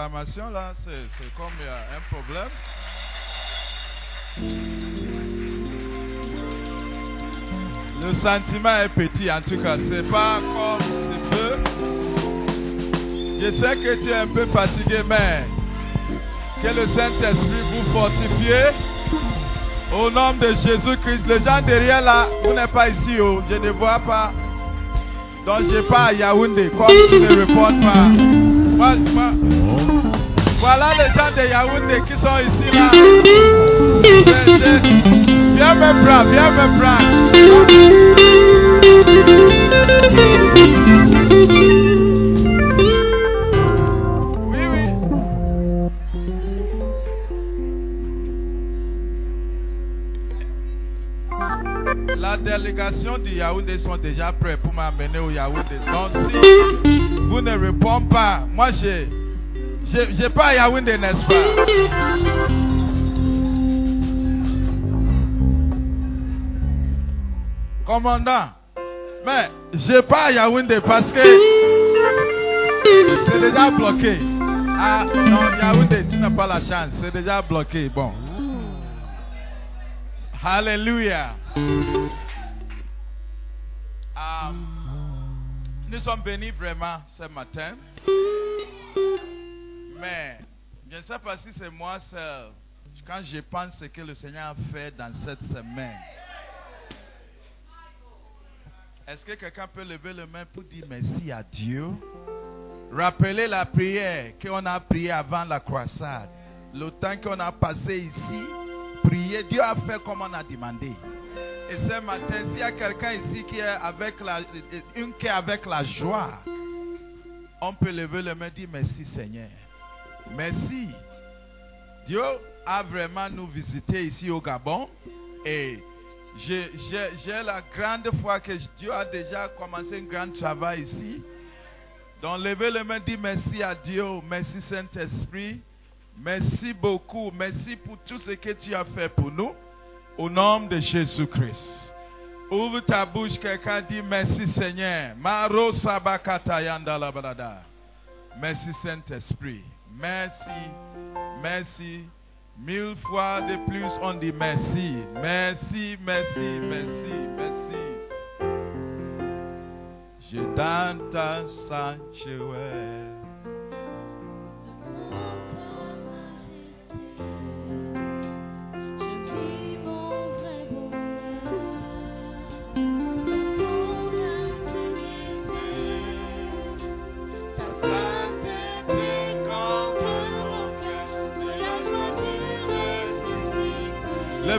Là, c'est comme il y a un problème. Le sentiment est petit en tout cas, c'est pas comme c'est peu. Je sais que tu es un peu fatigué, mais que le Saint-Esprit vous fortifie. Au nom de Jésus-Christ, les gens derrière là, vous n'êtes pas ici, oh, je ne vois pas. Donc je pas à Yaoundé, comme tu ne réponds pas. Voilà les gens de Yaoundé qui sont ici là. Je- Viens me prendre, viens me prendre. Oui, oui. La délégation du Yaoundé sont déjà prêts pour m'amener au Yaoundé. Donc si vous ne répondez pas, moi j'ai j'ai pas Yaoundé, n'est-ce pas? Commandant, mais j'ai pas Yaoundé parce que c'est déjà bloqué. Ah non, Yaoundé, tu n'as pas la chance, c'est déjà bloqué. Bon. Alléluia. Ah, nous sommes bénis vraiment ce matin. Mais je ne sais pas si c'est moi seul. Quand je pense ce que le Seigneur a fait dans cette semaine. Est-ce que quelqu'un peut lever le main pour dire merci à Dieu? Rappelez la prière qu'on a priée avant la croisade. Le temps qu'on a passé ici, prier, Dieu a fait comme on a demandé. Et ce matin, s'il y a quelqu'un ici qui est avec la, une qui est avec la joie, on peut lever le main et dire merci Seigneur. Merci. Dieu a vraiment nous visité ici au Gabon et j'ai la grande foi que Dieu a déjà commencé un grand travail ici. Donc levez le main, dit merci à Dieu, merci Saint-Esprit, merci beaucoup, merci pour tout ce que tu as fait pour nous, au nom de Jésus-Christ. Ouvre ta bouche, quelqu'un dit merci Seigneur. Merci Saint-Esprit. Merci, merci. Mille fois de plus, on dit merci. Merci, merci, merci, merci. Je ta sanctuaire.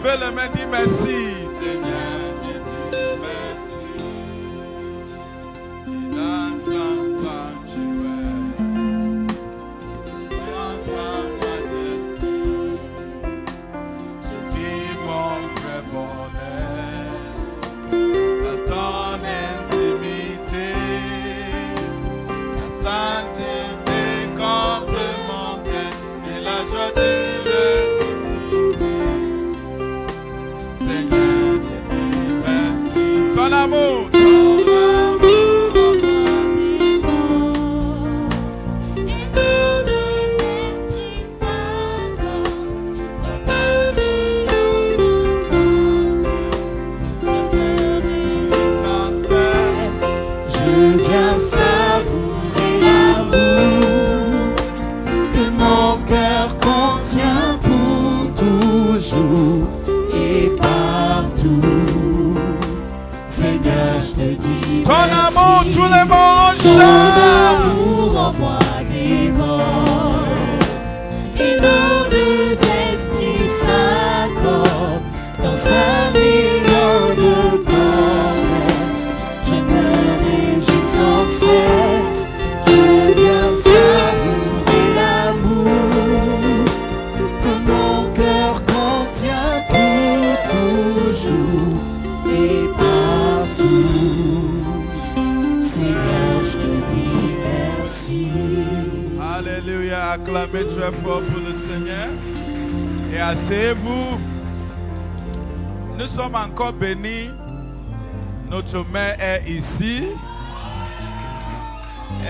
Levez les mains, dis merci,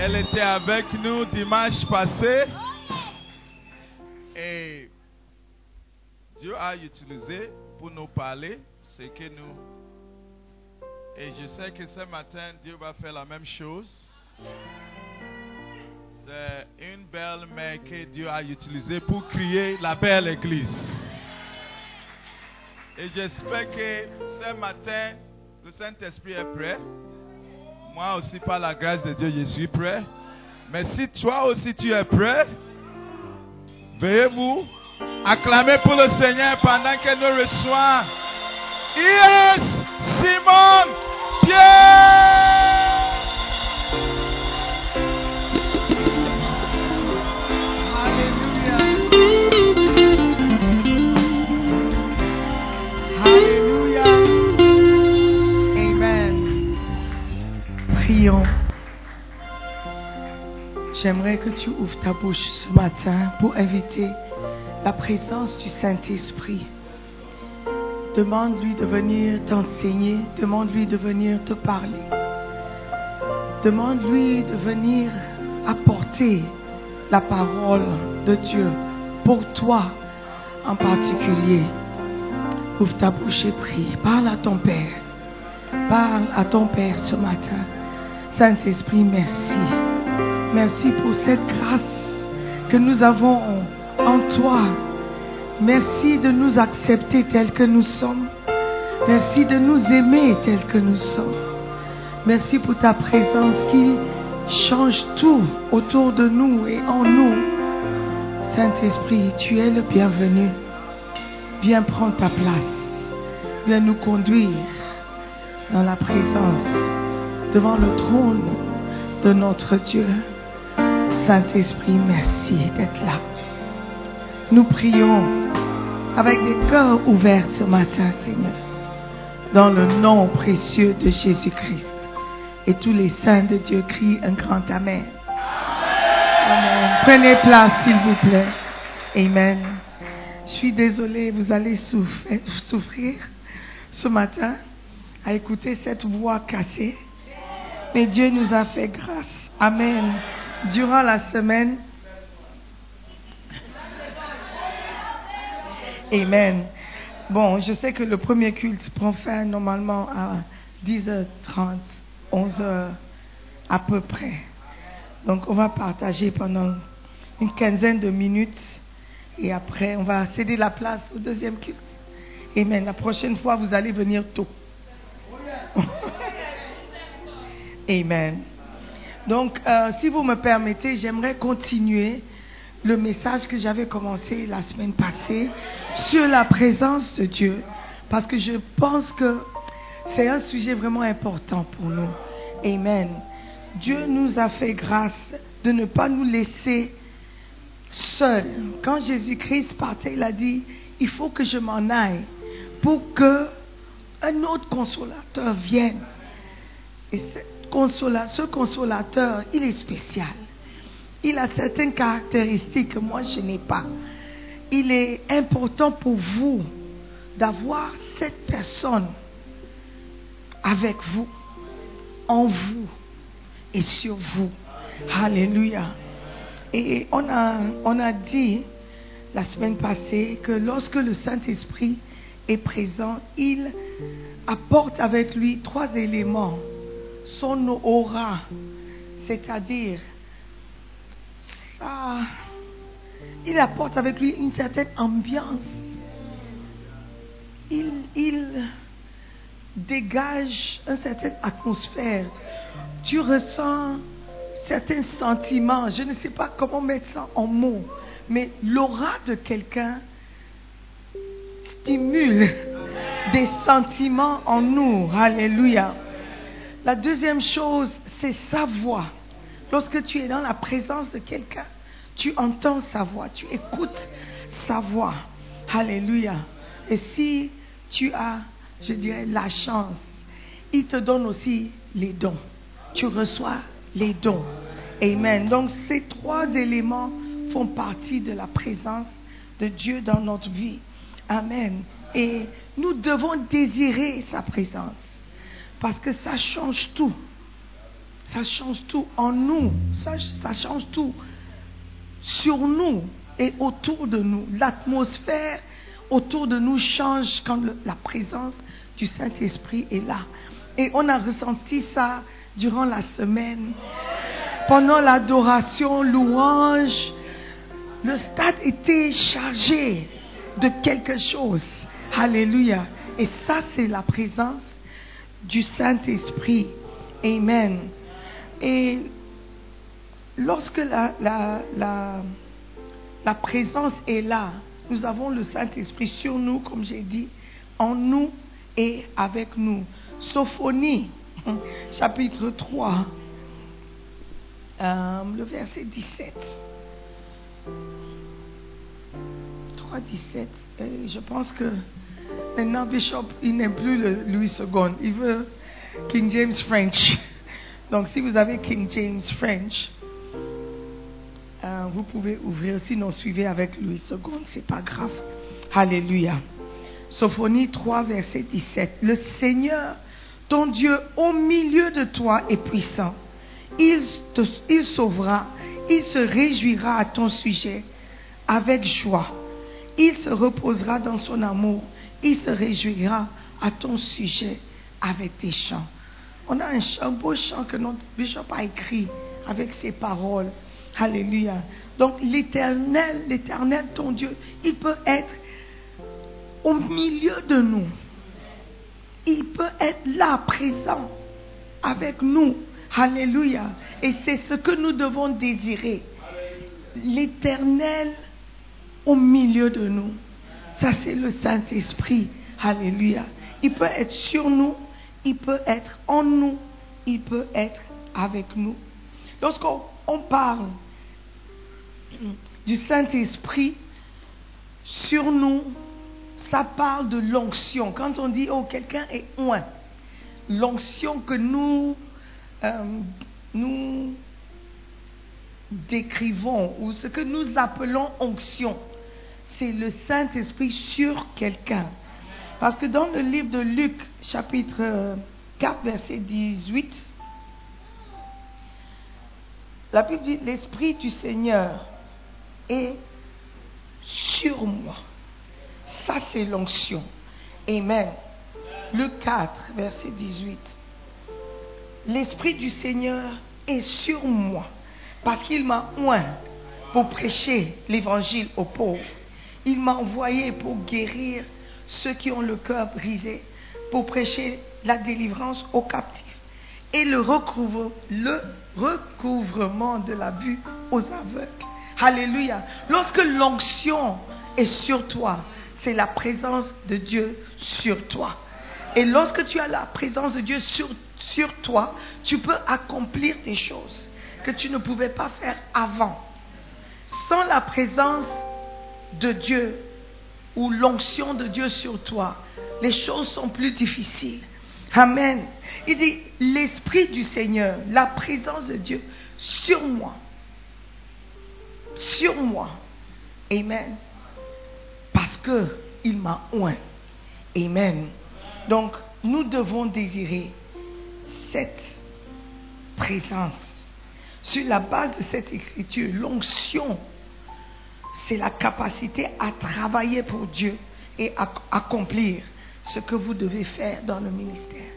Elle était avec nous dimanche passé. Et Dieu a utilisé pour nous parler ce que nous. Et je sais que ce matin, Dieu va faire la même chose. C'est une belle mère que Dieu a utilisée pour créer la belle église. Et j'espère que ce matin, le Saint-Esprit est prêt. Moi aussi, par la grâce de Dieu, je suis prêt. Mais si toi aussi tu es prêt, veuillez vous acclamer pour le Seigneur pendant que nous reçoivons Yes, Simon Pierre. J'aimerais que tu ouvres ta bouche ce matin pour inviter la présence du Saint-Esprit. Demande-lui de venir t'enseigner, demande-lui de venir te parler. Demande-lui de venir apporter la parole de Dieu pour toi en particulier. Ouvre ta bouche et prie. Parle à ton Père. Parle à ton Père ce matin. Saint-Esprit, merci. Merci pour cette grâce que nous avons en toi. Merci de nous accepter tels que nous sommes. Merci de nous aimer tels que nous sommes. Merci pour ta présence qui change tout autour de nous et en nous. Saint-Esprit, tu es le bienvenu. Viens prendre ta place. Viens nous conduire dans la présence, devant le trône de notre Dieu. Saint-Esprit, merci d'être là. Nous prions avec des cœurs ouverts ce matin, Seigneur, dans le nom précieux de Jésus-Christ. Et tous les saints de Dieu crient un grand Amen. Amen. Prenez place, s'il vous plaît. Amen. Je suis désolée, vous allez souffrir, souffrir ce matin à écouter cette voix cassée. Mais Dieu nous a fait grâce. Amen. Durant la semaine. Amen. Bon, je sais que le premier culte prend fin normalement à 10h30, 11h à peu près. Donc on va partager pendant une quinzaine de minutes et après on va céder la place au deuxième culte. Amen. La prochaine fois, vous allez venir tôt. Amen. Donc, euh, si vous me permettez, j'aimerais continuer le message que j'avais commencé la semaine passée sur la présence de Dieu, parce que je pense que c'est un sujet vraiment important pour nous. Amen. Dieu nous a fait grâce de ne pas nous laisser seuls. Quand Jésus-Christ partait, il a dit, il faut que je m'en aille pour que un autre consolateur vienne. Et ce consolateur, il est spécial. Il a certaines caractéristiques que moi je n'ai pas. Il est important pour vous d'avoir cette personne avec vous, en vous et sur vous. Alléluia. Et on a, on a dit la semaine passée que lorsque le Saint-Esprit est présent, il apporte avec lui trois éléments. Son aura, c'est-à-dire, ça, il apporte avec lui une certaine ambiance. Il, dégage une certaine atmosphère. Tu ressens certains sentiments. Je ne sais pas comment mettre ça en mots, mais l'aura de quelqu'un stimule des sentiments en nous. Alléluia. La deuxième chose, c'est sa voix. Lorsque tu es dans la présence de quelqu'un, tu entends sa voix, tu écoutes sa voix. Alléluia. Et si tu as, je dirais, la chance, il te donne aussi les dons. Tu reçois les dons. Amen. Donc ces trois éléments font partie de la présence de Dieu dans notre vie. Amen. Et nous devons désirer sa présence. Parce que ça change tout. Ça change tout en nous. Ça, change tout sur nous et autour de nous. L'atmosphère autour de nous change quand la présence du Saint-Esprit est là. Et on a ressenti ça durant la semaine. Pendant l'adoration, louange, le stade était chargé de quelque chose. Alléluia. Et ça, c'est la présence du Saint-Esprit. Amen. Et lorsque la, la, la, présence est là, nous avons le Saint-Esprit sur nous, comme j'ai dit, en nous et avec nous. Sophonie, chapitre 3, euh, le verset 17. 3, 17. Et je pense que maintenant, Bishop, il n'aime plus le Louis II. Il veut King James French. Donc, si vous avez King James French, euh, vous pouvez ouvrir. Sinon, suivez avec Louis II. C'est pas grave. Alléluia. Sophonie 3, verset 17. Le Seigneur, ton Dieu, au milieu de toi est puissant. Il, te, il sauvera, il se réjouira à ton sujet avec joie. Il se reposera dans son amour. Il se réjouira à ton sujet avec des chants. On a un, chant, beau chant que notre bishop a écrit avec ses paroles. Alléluia. Donc l'éternel, l'éternel, ton Dieu, il peut être au milieu de nous. Il peut être là, présent, avec nous. Alléluia. Et c'est ce que nous devons désirer. L'éternel au milieu de nous. Ça, c'est le Saint-Esprit. Alléluia. Il peut être sur nous, il peut être en nous, il peut être avec nous. Lorsqu'on on parle du Saint-Esprit sur nous, ça parle de l'onction. Quand on dit, oh, quelqu'un est oint, l'onction que nous, euh, nous décrivons, ou ce que nous appelons onction, c'est le Saint-Esprit sur quelqu'un. Parce que dans le livre de Luc, chapitre 4, verset 18, la Bible dit, l'Esprit du Seigneur est sur moi. Ça, c'est l'onction. Amen. Luc 4, verset 18. L'Esprit du Seigneur est sur moi parce qu'il m'a oint pour prêcher l'évangile aux pauvres. Il m'a envoyé pour guérir ceux qui ont le cœur brisé, pour prêcher la délivrance aux captifs et le, recouvre, le recouvrement de la vue aux aveugles. Alléluia. Lorsque l'onction est sur toi, c'est la présence de Dieu sur toi. Et lorsque tu as la présence de Dieu sur, sur toi, tu peux accomplir des choses que tu ne pouvais pas faire avant. Sans la présence de Dieu ou l'onction de Dieu sur toi, les choses sont plus difficiles. Amen. Il dit, l'Esprit du Seigneur, la présence de Dieu sur moi. Sur moi. Amen. Parce que il m'a oint. Amen. Donc, nous devons désirer cette présence. Sur la base de cette écriture, l'onction, c'est la capacité à travailler pour Dieu et à accomplir ce que vous devez faire dans le ministère.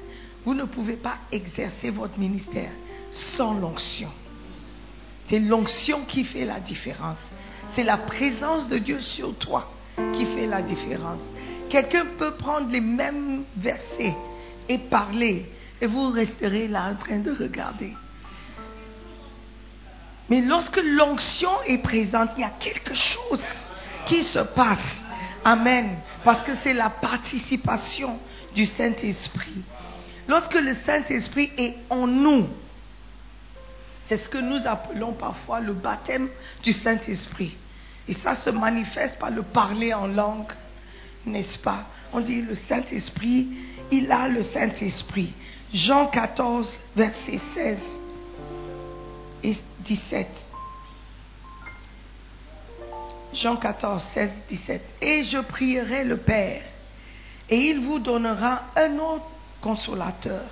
Vous ne pouvez pas exercer votre ministère sans l'onction. C'est l'onction qui fait la différence. C'est la présence de Dieu sur toi qui fait la différence. Quelqu'un peut prendre les mêmes versets et parler et vous resterez là en train de regarder. Mais lorsque l'onction est présente, il y a quelque chose qui se passe. Amen. Parce que c'est la participation du Saint-Esprit. Lorsque le Saint-Esprit est en nous, c'est ce que nous appelons parfois le baptême du Saint-Esprit. Et ça se manifeste par le parler en langue, n'est-ce pas? On dit le Saint-Esprit, il a le Saint-Esprit. Jean 14, verset 16 et 17. Jean 14, 16, 17. Et je prierai le Père, et il vous donnera un autre consolateur,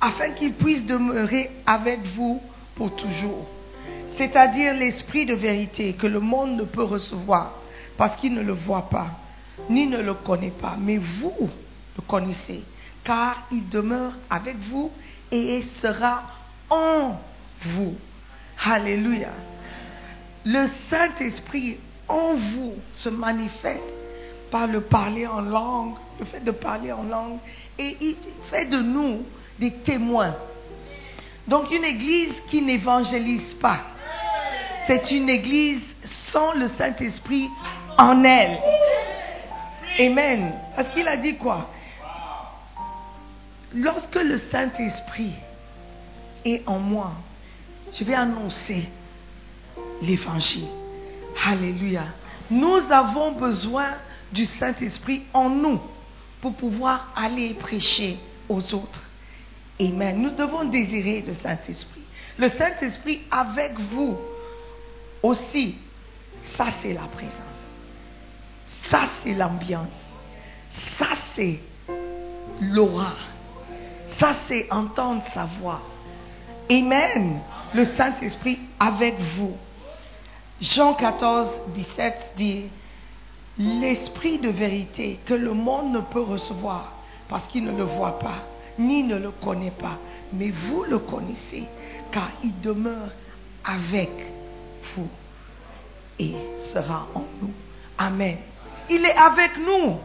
afin qu'il puisse demeurer avec vous pour toujours. C'est-à-dire l'esprit de vérité que le monde ne peut recevoir parce qu'il ne le voit pas. ni ne le connaît pas, mais vous le connaissez, car il demeure avec vous et sera en vous. Alléluia. Le Saint-Esprit en vous se manifeste par le parler en langue, le fait de parler en langue, et il fait de nous des témoins. Donc une église qui n'évangélise pas, c'est une église sans le Saint-Esprit en elle. Amen. Parce qu'il a dit quoi? Lorsque le Saint-Esprit est en moi, je vais annoncer l'évangile. Alléluia. Nous avons besoin du Saint-Esprit en nous pour pouvoir aller prêcher aux autres. Amen. Nous devons désirer le Saint-Esprit. Le Saint-Esprit avec vous aussi. Ça, c'est la présence. Ça, c'est l'ambiance. Ça, c'est l'aura. Ça, c'est entendre sa voix. Amen. Le Saint-Esprit avec vous. Jean 14, 17 dit, l'Esprit de vérité que le monde ne peut recevoir parce qu'il ne le voit pas, ni ne le connaît pas, mais vous le connaissez, car il demeure avec vous et sera en nous. Amen. Il est avec nous.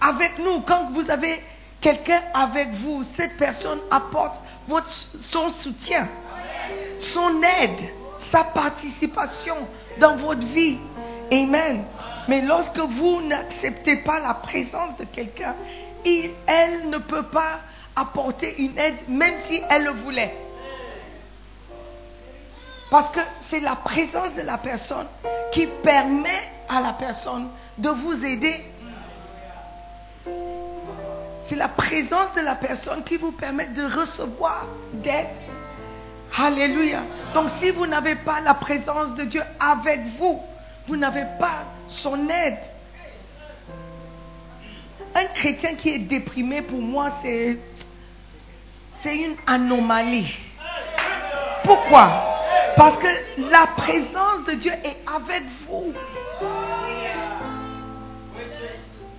Avec nous. Quand vous avez quelqu'un avec vous, cette personne apporte votre, son soutien, son aide, sa participation dans votre vie. Amen. Mais lorsque vous n'acceptez pas la présence de quelqu'un, elle ne peut pas apporter une aide, même si elle le voulait. Parce que c'est la présence de la personne qui permet à la personne de vous aider. C'est la présence de la personne qui vous permet de recevoir d'aide. Alléluia. Donc si vous n'avez pas la présence de Dieu avec vous, vous n'avez pas son aide. Un chrétien qui est déprimé, pour moi, c'est, c'est une anomalie. Pourquoi? Parce que la présence de Dieu est avec vous.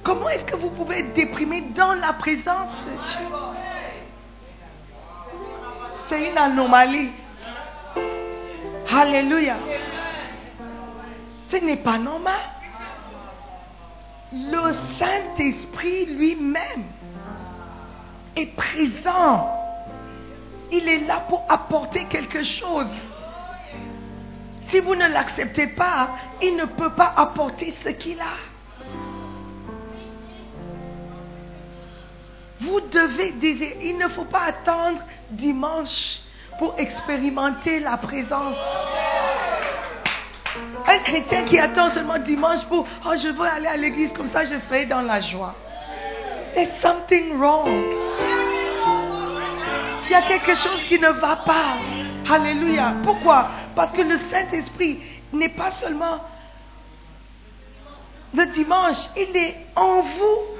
Comment est-ce que vous pouvez être déprimé dans la présence de Dieu? C'est une anomalie. Alléluia. Ce n'est pas normal. Le Saint-Esprit lui-même est présent. Il est là pour apporter quelque chose. Si vous ne l'acceptez pas, il ne peut pas apporter ce qu'il a. Vous devez désirer. Il ne faut pas attendre dimanche pour expérimenter la présence. Un chrétien qui attend seulement dimanche pour, oh, je veux aller à l'église, comme ça je serai dans la joie. There's something wrong. Il y a quelque chose qui ne va pas. Alléluia. Pourquoi? Parce que le Saint-Esprit n'est pas seulement le dimanche, il est en vous,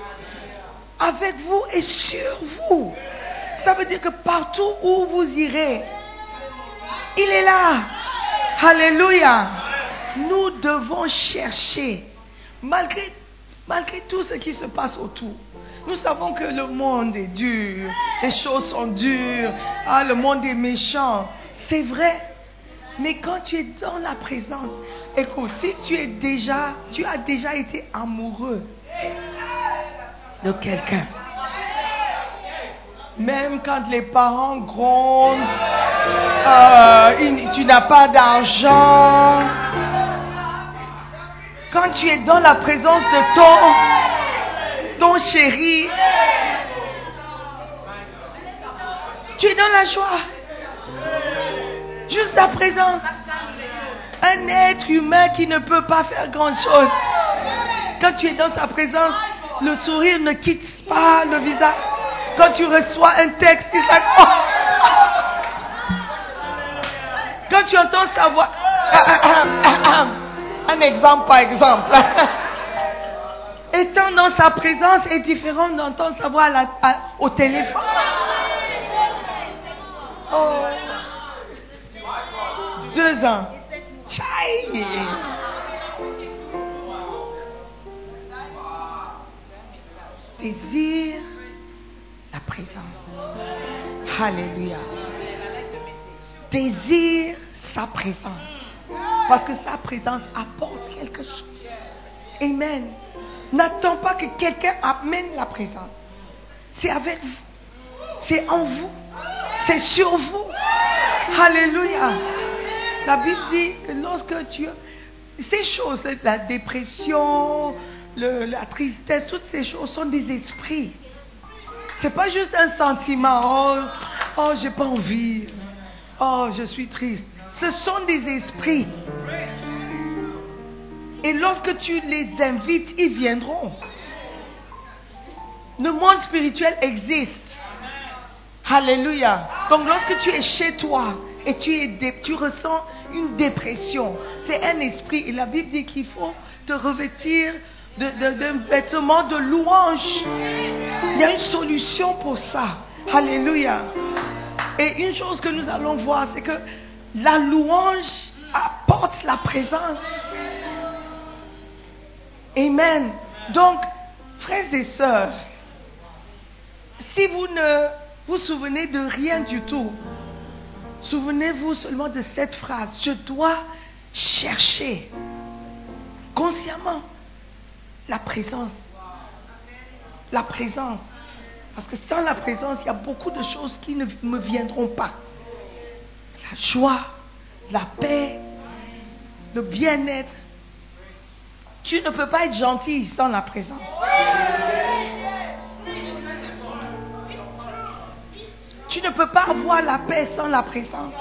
avec vous et sur vous. Ça veut dire que partout où vous irez, il est là. Alléluia. Nous devons chercher, malgré, malgré tout ce qui se passe autour. Nous savons que le monde est dur, les choses sont dures, ah, le monde est méchant. C'est vrai. Mais quand tu es dans la présence, écoute, si tu es déjà, tu as déjà été amoureux de quelqu'un, même quand les parents grondent, euh, tu n'as pas d'argent, quand tu es dans la présence de ton, ton chéri, tu es dans la joie. Juste la présence. Un être humain qui ne peut pas faire grand-chose. Quand tu es dans sa présence, le sourire ne quitte pas le visage. Quand tu reçois un texte, il like, oh. Quand tu entends sa voix, un exemple par exemple. Étant dans sa présence est différent d'entendre sa voix au téléphone. Oh. Deux ans. Chai. Désire la présence. Alléluia. Désire sa présence. Parce que sa présence apporte quelque chose. Amen. N'attends pas que quelqu'un amène la présence. C'est avec vous. C'est en vous. C'est sur vous. Alléluia. La Bible dit que lorsque tu... Ces choses, la dépression, la tristesse, toutes ces choses sont des esprits. C'est pas juste un sentiment. Oh, oh j'ai pas envie. Oh, je suis triste. Ce sont des esprits. Et lorsque tu les invites, ils viendront. Le monde spirituel existe. Alléluia. Donc lorsque tu es chez toi et tu, es tu ressens une dépression, c'est un esprit. Et la Bible dit qu'il faut te revêtir d'un vêtement de louange. Il y a une solution pour ça. Alléluia. Et une chose que nous allons voir, c'est que la louange apporte la présence. Amen. Donc, frères et sœurs, si vous ne vous souvenez de rien du tout, souvenez-vous seulement de cette phrase. Je dois chercher consciemment la présence. La présence. Parce que sans la présence, il y a beaucoup de choses qui ne me viendront pas. La joie, la paix, le bien-être. Tu ne peux pas être gentil sans la présence. Tu ne peux pas avoir la paix sans la présence.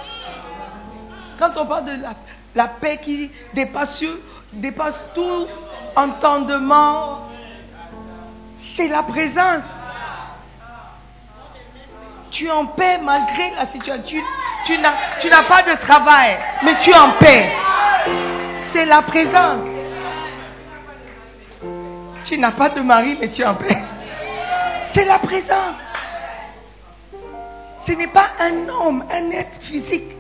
Quand on parle de la, paix qui dépasse, dépasse tout entendement, c'est la présence. Tu es en paix malgré la situation. Tu, n'as pas de travail, mais tu es en paix. C'est la présence. Tu n'as pas de mari, mais tu es en paix. C'est la présence. Ce n'est pas un homme, un être physique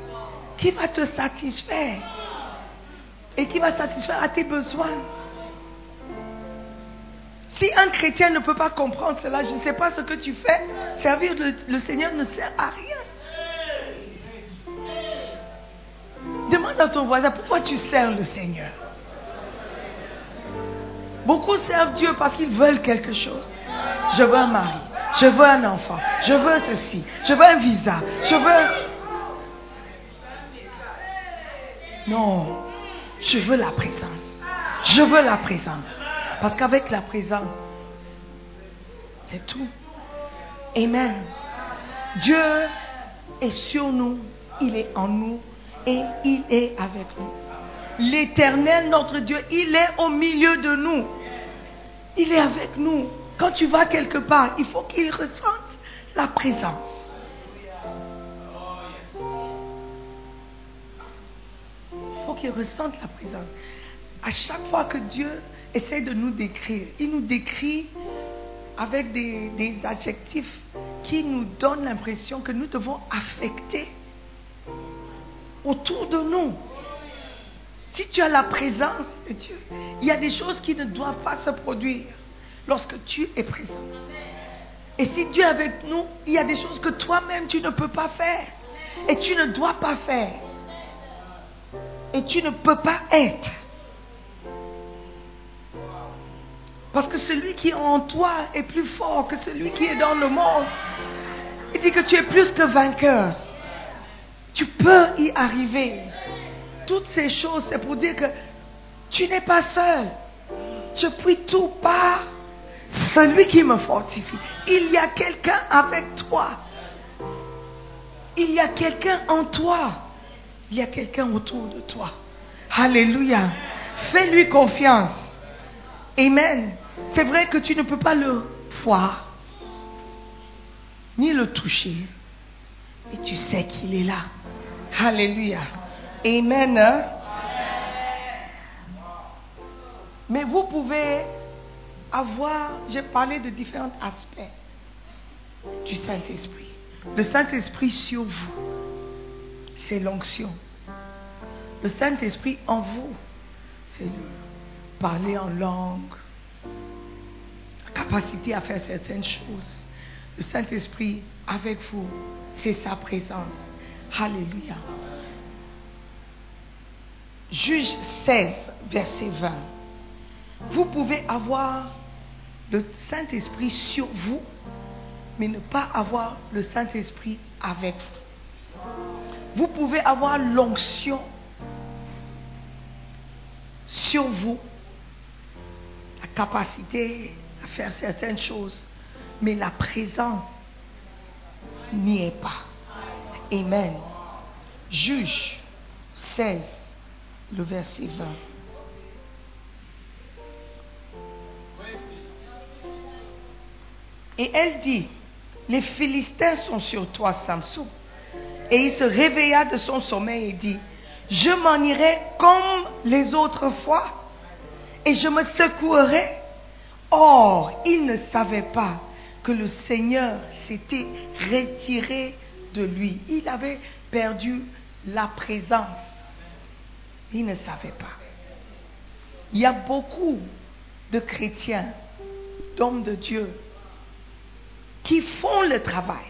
qui va te satisfaire et qui va satisfaire à tes besoins. Si un chrétien ne peut pas comprendre cela, je ne sais pas ce que tu fais. Servir le, Seigneur ne sert à rien. Demande à ton voisin pourquoi tu sers le Seigneur? Beaucoup servent Dieu parce qu'ils veulent quelque chose. Je veux un mari, je veux un enfant, je veux ceci, je veux un visa, je veux... Non, je veux la présence. Je veux la présence. Parce qu'avec la présence, c'est tout. Amen. Dieu est sur nous, il est en nous et il est avec nous. L'éternel, notre Dieu, il est au milieu de nous. Il est avec nous. Quand tu vas quelque part, il faut qu'il ressente la présence. Il faut qu'il ressente la présence. À chaque fois que Dieu essaie de nous décrire, il nous décrit avec des, des adjectifs qui nous donnent l'impression que nous devons affecter autour de nous. Si tu as la présence de Dieu, il y a des choses qui ne doivent pas se produire lorsque tu es présent. Et si Dieu est avec nous, il y a des choses que toi-même tu ne peux pas faire. Et tu ne dois pas faire. Et tu ne peux pas être. Parce que celui qui est en toi est plus fort que celui qui est dans le monde. Il dit que tu es plus que vainqueur. Tu peux y arriver. Toutes ces choses, c'est pour dire que tu n'es pas seul. Je puis tout par celui qui me fortifie. Il y a quelqu'un avec toi. Il y a quelqu'un en toi. Il y a quelqu'un autour de toi. Alléluia. Fais-lui confiance. Amen. C'est vrai que tu ne peux pas le voir, ni le toucher. Et tu sais qu'il est là. Alléluia. Amen. hein? Mais vous pouvez avoir, j'ai parlé de différents aspects du Saint-Esprit. Le Saint-Esprit sur vous, c'est l'onction. Le Saint-Esprit en vous, c'est le parler en langue, la capacité à faire certaines choses. Le Saint-Esprit avec vous, c'est sa présence. Alléluia. Juge 16, verset 20. Vous pouvez avoir le Saint-Esprit sur vous, mais ne pas avoir le Saint-Esprit avec vous. Vous pouvez avoir l'onction sur vous, la capacité faire certaines choses, mais la présence n'y est pas. Amen. Juge 16, le verset 20. Et elle dit, les Philistins sont sur toi, Samson. Et il se réveilla de son sommeil et dit, je m'en irai comme les autres fois et je me secouerai. Or, il ne savait pas que le Seigneur s'était retiré de lui. Il avait perdu la présence. Il ne savait pas. Il y a beaucoup de chrétiens, d'hommes de Dieu, qui font le travail.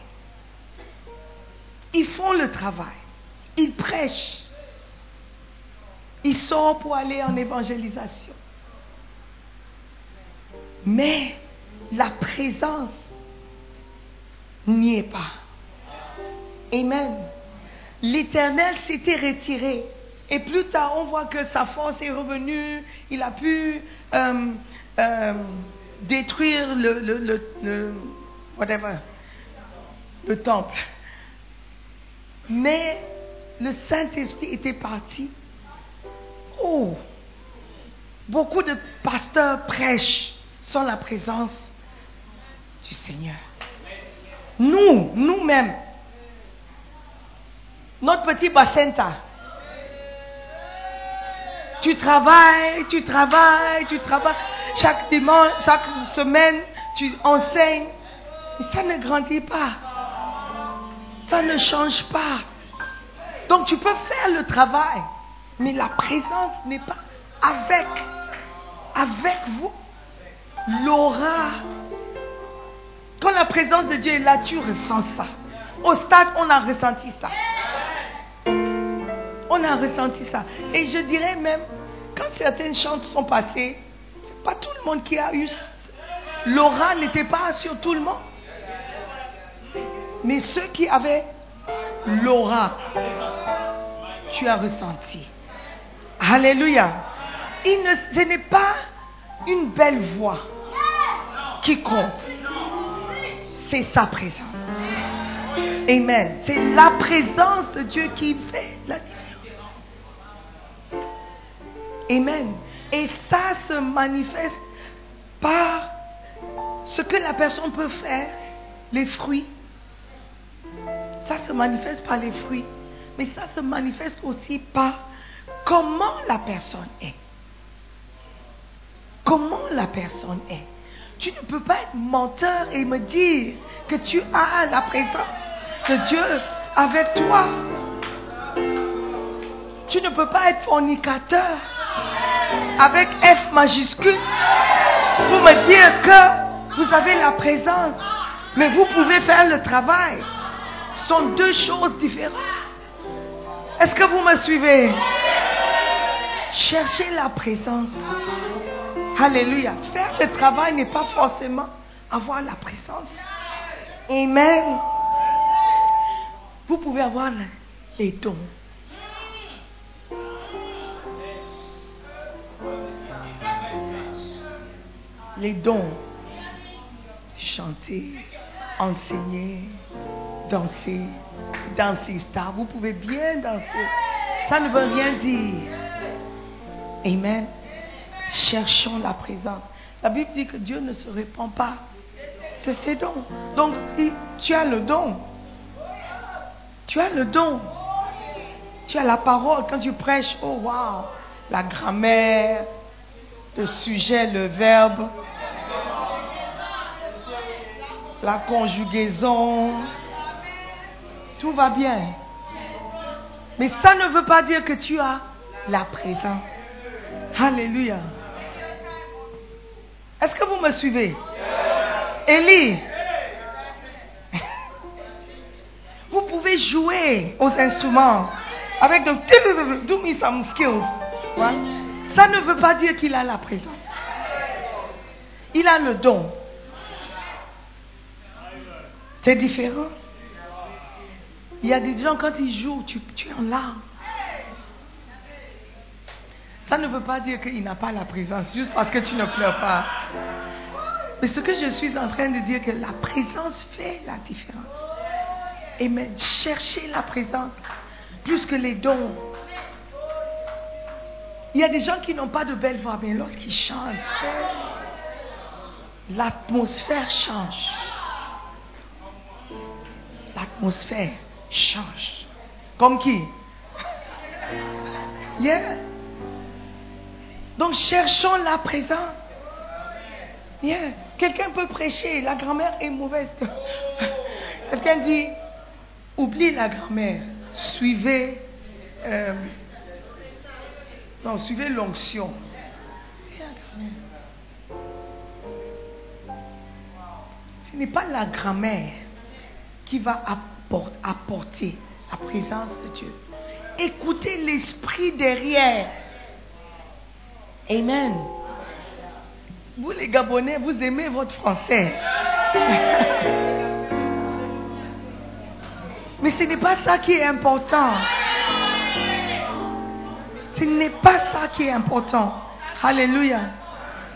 Ils font le travail. Ils prêchent. Ils sortent pour aller en évangélisation. Mais la présence n'y est pas. Amen. L'Éternel s'était retiré. Et plus tard, on voit que sa force est revenue. Il a pu euh, euh, détruire le, whatever, le temple. Mais le Saint-Esprit était parti. Oh, beaucoup de pasteurs prêchent sans la présence du Seigneur. Nous, nous-mêmes, notre petit Bacenta, tu travailles, tu travailles, tu travailles. Chaque dimanche, chaque semaine, tu enseignes. Ça ne grandit pas. Ça ne change pas. Donc tu peux faire le travail, mais la présence n'est pas avec, avec vous. L'aura. Quand la présence de Dieu est là, tu ressens ça. Au stade, on a ressenti ça. On a ressenti ça. Et je dirais même, quand certaines chants sont passées, c'est pas tout le monde qui a eu. L'aura n'était pas sur tout le monde. Mais ceux qui avaient l'aura, tu as ressenti. Alléluia. Ce n'est pas une belle voix qui compte. C'est sa présence. Amen. C'est la présence de Dieu qui fait la différence. Amen. Et ça se manifeste par ce que la personne peut faire, les fruits. Ça se manifeste par les fruits. Mais ça se manifeste aussi par comment la personne est. Comment la personne est. Tu ne peux pas être menteur et me dire que tu as la présence de Dieu avec toi. Tu ne peux pas être fornicateur avec F majuscule pour me dire que vous avez la présence, mais vous pouvez faire le travail. Ce sont deux choses différentes. Est-ce que vous me suivez? Cherchez la présence. Alléluia. Faire le travail n'est pas forcément avoir la présence. Amen. Vous pouvez avoir les dons. Les dons. Chanter, enseigner, danser, danser star. Vous pouvez bien danser. Ça ne veut rien dire. Amen. Cherchons la présence. La Bible dit que Dieu ne se répand pas de ses dons. Donc, tu as le don. Tu as le don. Tu as la parole quand tu prêches. Oh, wow. La grammaire, le sujet, le verbe, la conjugaison. Tout va bien. Mais ça ne veut pas dire que tu as la présence. Alléluia. Est-ce que vous me suivez? Élie, vous pouvez jouer aux instruments avec de do me some skills. Ça ne veut pas dire qu'il a la présence. Il a le don. C'est différent. Il y a des gens, quand ils jouent, tu, tu es en larmes. Ça ne veut pas dire qu'il n'a pas la présence, juste parce que tu ne pleures pas. Mais ce que je suis en train de dire, que la présence fait la différence. Amen. Cherchez la présence plus que les dons. Il y a des gens qui n'ont pas de belle voix, mais lorsqu'ils chantent, l'atmosphère change. L'atmosphère change. Comme qui? Yeah. Donc cherchons la présence. Quelqu'un peut prêcher, la grand-mère est mauvaise. Quelqu'un dit, oublie la grand-mère, suivez, euh, non, suivez l'onction. Ce n'est pas la grand-mère qui va appor- apporter la présence de Dieu. Écoutez l'esprit derrière. Amen. Vous les Gabonais, vous aimez votre français. Mais ce n'est pas ça qui est important. Ce n'est pas ça qui est important. Alléluia.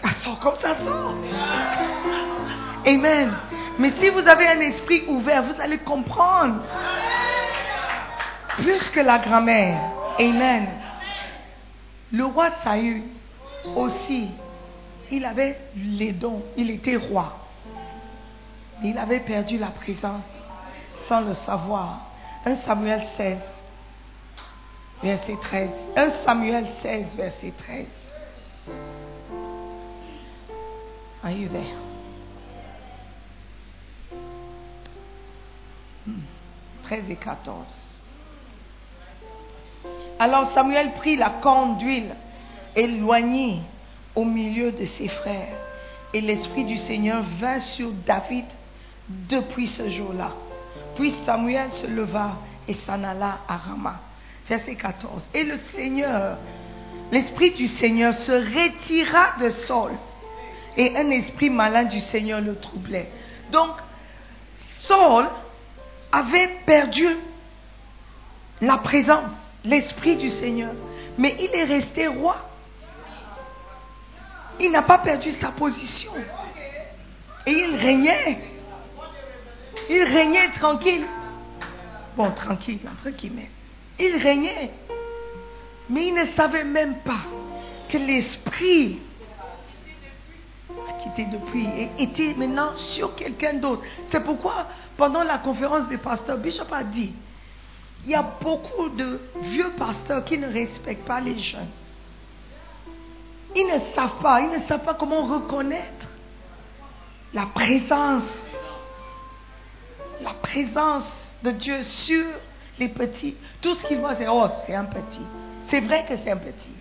Ça sort comme ça sort. Amen. Mais si vous avez un esprit ouvert, vous allez comprendre. Plus que la grand-mère. Amen. Le roi Saül aussi, il avait les dons. Il était roi. Il avait perdu la présence sans le savoir. 1 Samuel 16, verset 13. 1 Samuel 16, verset 13. Are you there? Hmm. 13 et 14. Alors Samuel prit la corne d'huile et loignit au milieu de ses frères. Et l'Esprit du Seigneur vint sur David depuis ce jour-là. Puis Samuel se leva et s'en alla à Rama. Verset 14. Et le Seigneur, l'Esprit du Seigneur se retira de Saul. Et un esprit malin du Seigneur le troublait. Donc, Saul avait perdu la présence, l'Esprit du Seigneur. Mais il est resté roi. Il n'a pas perdu sa position. Et il régnait. Il régnait tranquille. Bon, tranquille, entre guillemets. Il régnait. Mais il ne savait même pas que l'esprit a quitté depuis et était maintenant sur quelqu'un d'autre. C'est pourquoi, pendant la conférence des pasteurs, Bishop a dit il y a beaucoup de vieux pasteurs qui ne respectent pas les jeunes. Ils ne savent pas, ils ne savent pas comment reconnaître la présence, la présence de Dieu sur les petits. Tout ce qu'ils voient, c'est oh, c'est un petit. C'est vrai que c'est un petit.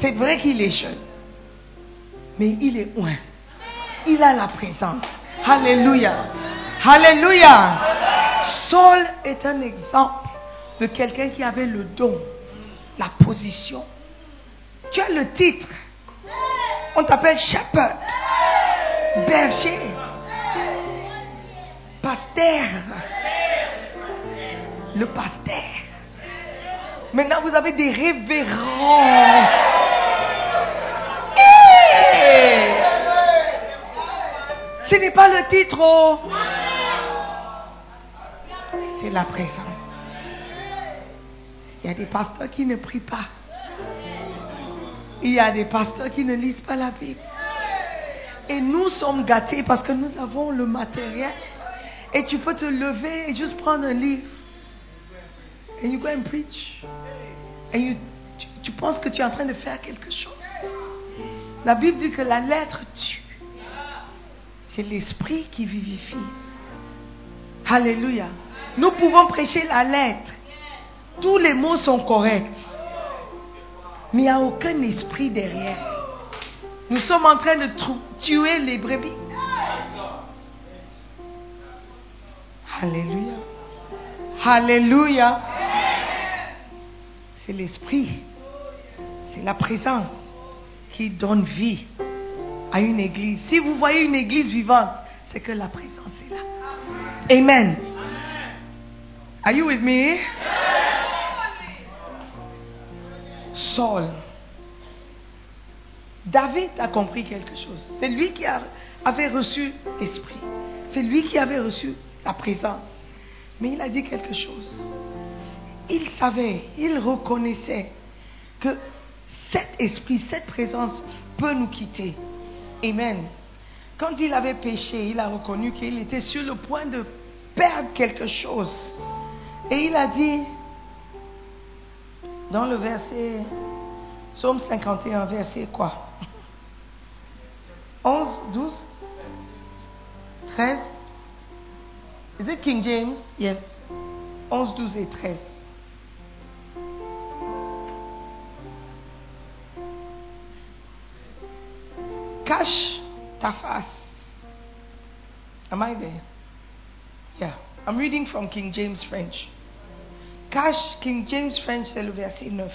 C'est vrai qu'il est jeune. Mais il est loin. Il a la présence. Alléluia. Alléluia. Saul est un exemple de quelqu'un qui avait le don, la position. Tu as le titre. On t'appelle shepherd, berger, pasteur. Le pasteur. Maintenant, vous avez des révérends. Hey! Ce n'est pas le titre. oh. C'est la présence. Il y a des pasteurs qui ne prient pas. Il y a des pasteurs qui ne lisent pas la Bible. Et nous sommes gâtés parce que nous avons le matériel. Et tu peux te lever et juste prendre un livre. Et you go and preach. Et you- tu, tu penses que tu es en train de faire quelque chose. La Bible dit que la lettre tue. C'est l'esprit qui vivifie. Alléluia. Nous pouvons prêcher la lettre. Tous les mots sont corrects. Mais il n'y a aucun esprit derrière. Nous sommes en train de tuer les brebis. Alléluia. Alléluia. C'est l'esprit. C'est la présence qui donne vie à une église. Si vous voyez une église vivante, c'est que la présence est là. Amen. Are you with me? Saul. David a compris quelque chose. C'est lui qui avait reçu l'esprit. C'est lui qui avait reçu la présence. Mais il a dit quelque chose. Il savait, il reconnaissait que cet esprit, cette présence peut nous quitter. Amen. Quand il avait péché, il a reconnu qu'il était sur le point de perdre quelque chose. Et il a dit, dans le verset, Psaume 51, verset quoi? 11, 12, 13. Is it King James? Yes. 11, 12 et 13. Cache ta face. Am I there? Yeah. I'm reading from King James French. Cache, King James French, c'est le verset 9.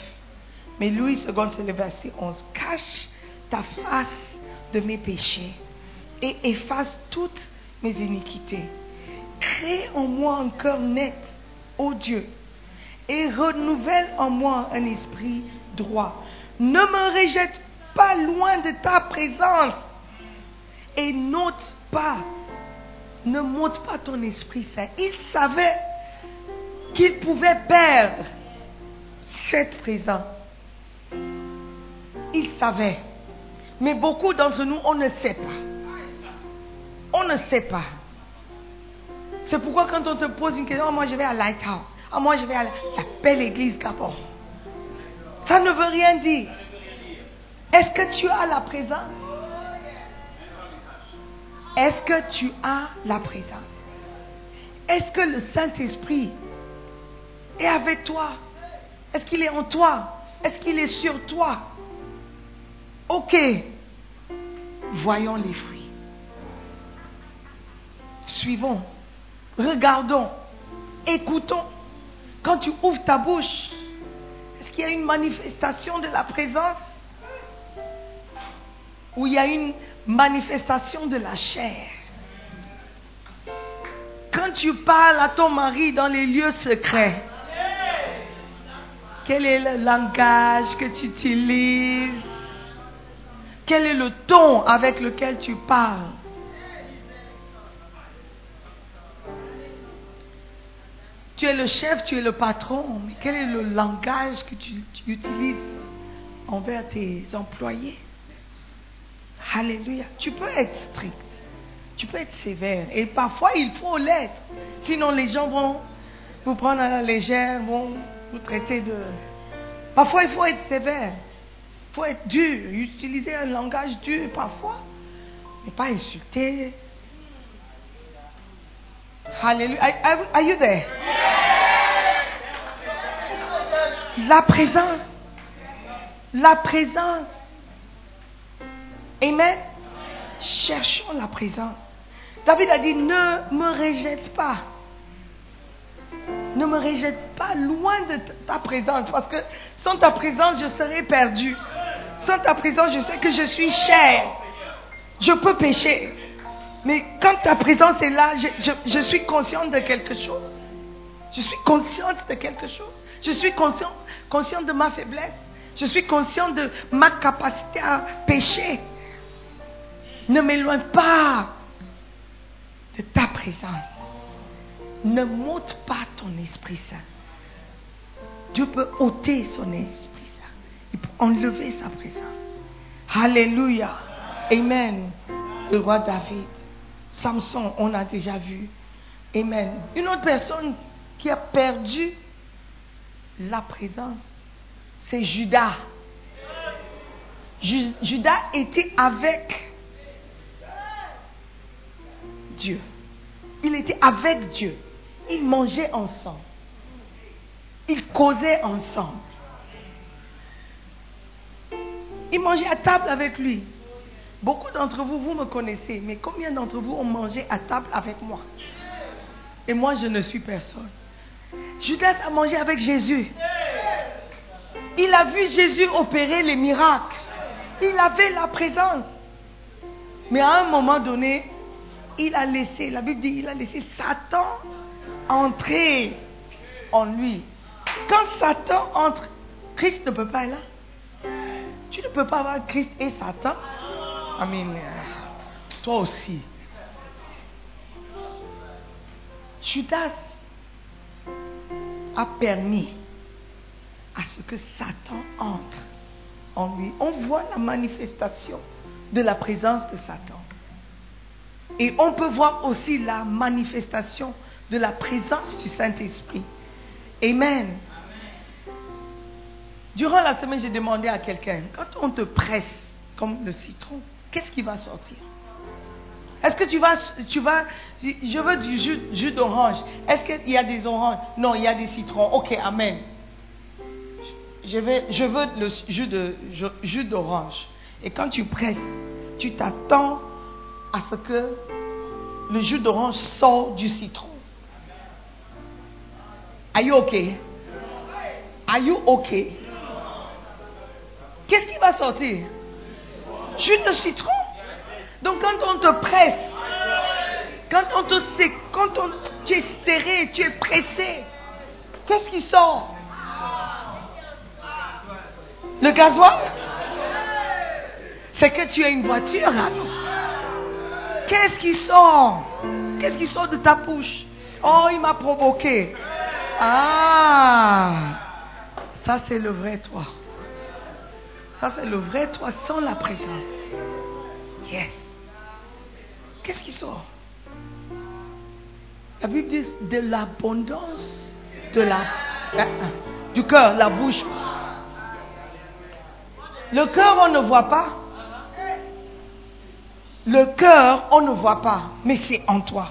Mais Louis II, c'est le verset 11. Cache ta face de mes péchés et efface toutes mes iniquités. Crée en moi un cœur net, ô Dieu, et renouvelle en moi un esprit droit. Ne me rejette pas loin de ta présence et n'ôte pas, ne m'ôte pas ton esprit saint. Il savait qu'il pouvait perdre cette présence. Il savait. Mais beaucoup d'entre nous, on ne sait pas. On ne sait pas. C'est pourquoi quand on te pose une question, Ah, moi je vais à Lighthouse, Ah, moi je vais à la, la belle église Gabon. Ça ne veut rien dire. Est-ce que tu as la présence? Est-ce que tu as la présence? Est-ce que le Saint-Esprit est avec toi Est-ce qu'il est en toi? Est-ce qu'il est sur toi? Ok. Voyons les fruits. Suivons. Regardons. Écoutons. Quand tu ouvres ta bouche, est-ce qu'il y a une manifestation de la présence? Ou il y a une manifestation de la chair? Quand tu parles à ton mari dans les lieux secrets, quel est le langage que tu utilises? Quel est le ton avec lequel tu parles? Tu es le chef, tu es le patron, mais quel est le langage que tu, utilises envers tes employés? Alléluia. Tu peux être strict, tu peux être sévère, et parfois il faut l'être. Sinon les gens vont vous prendre à la légère, vont vous traiter de... Parfois il faut être sévère, il faut être dur, utiliser un langage dur parfois, mais pas insulter. Are, are- are you there? La présence. La présence. Amen. Cherchons la présence. David a dit, ne me rejette pas. Ne me rejette pas loin de ta présence. Parce que sans ta présence, je serai perdu. Sans ta présence, je sais que je suis cher. Je peux pécher. Mais quand ta présence est là, je, suis consciente de quelque chose. Je suis consciente de quelque chose. Je suis consciente, consciente de ma faiblesse. Je suis consciente de ma capacité à pécher. Ne m'éloigne pas de ta présence. Ne m'ôte pas ton Esprit Saint. Dieu peut ôter son Esprit Saint. Il peut enlever sa présence. Alléluia. Amen. Le roi David. Samson, on a déjà vu. Amen. Une autre personne qui a perdu la présence, c'est Judas. Ju- Judas était avec Dieu. Il était avec Dieu. Ils mangeaient ensemble. Ils causaient ensemble. Ils mangeaient à table avec lui. Beaucoup d'entre vous, vous me connaissez, mais combien d'entre vous ont mangé à table avec moi? Et moi, je ne suis personne. Judas a mangé avec Jésus. Il a vu Jésus opérer les miracles. Il avait la présence. Mais à un moment donné, il a laissé, la Bible dit, il a laissé Satan entrer en lui. Quand Satan entre, Christ ne peut pas être là. Tu ne peux pas avoir Christ et Satan. Amen. Toi aussi. Judas a permis à ce que Satan entre en lui. On voit la manifestation de la présence de Satan. Et on peut voir aussi la manifestation de la présence du Saint-Esprit. Amen. Durant la semaine, j'ai demandé à quelqu'un, quand on te presse comme le citron, qu'est-ce qui va sortir? Est-ce que tu vas, tu vas, je veux du jus, jus d'orange. Est-ce qu'il y a des oranges? Non, il y a des citrons. Ok, amen. Je, je veux le jus de jus d'orange. Et quand tu presses, tu t'attends à ce que le jus d'orange sorte du citron. Are you okay? Are you okay? Qu'est-ce qui va sortir? Jus de citron? Donc quand on te presse, quand on te sait, quand on, tu es serré, tu es pressé, qu'est-ce qui sort? Le gasoil? C'est que tu as une voiture là. Qu'est-ce qui sort? Qu'est-ce qui sort de ta bouche? Oh, il m'a provoqué. Ah, ça c'est le vrai toi. Ça c'est le vrai toi sans la présence. Yes. Qu'est-ce qui sort? La Bible dit de l'abondance de la, euh, euh, du cœur, la bouche. Le cœur, on ne voit pas. Le cœur, on ne voit pas, mais c'est en toi.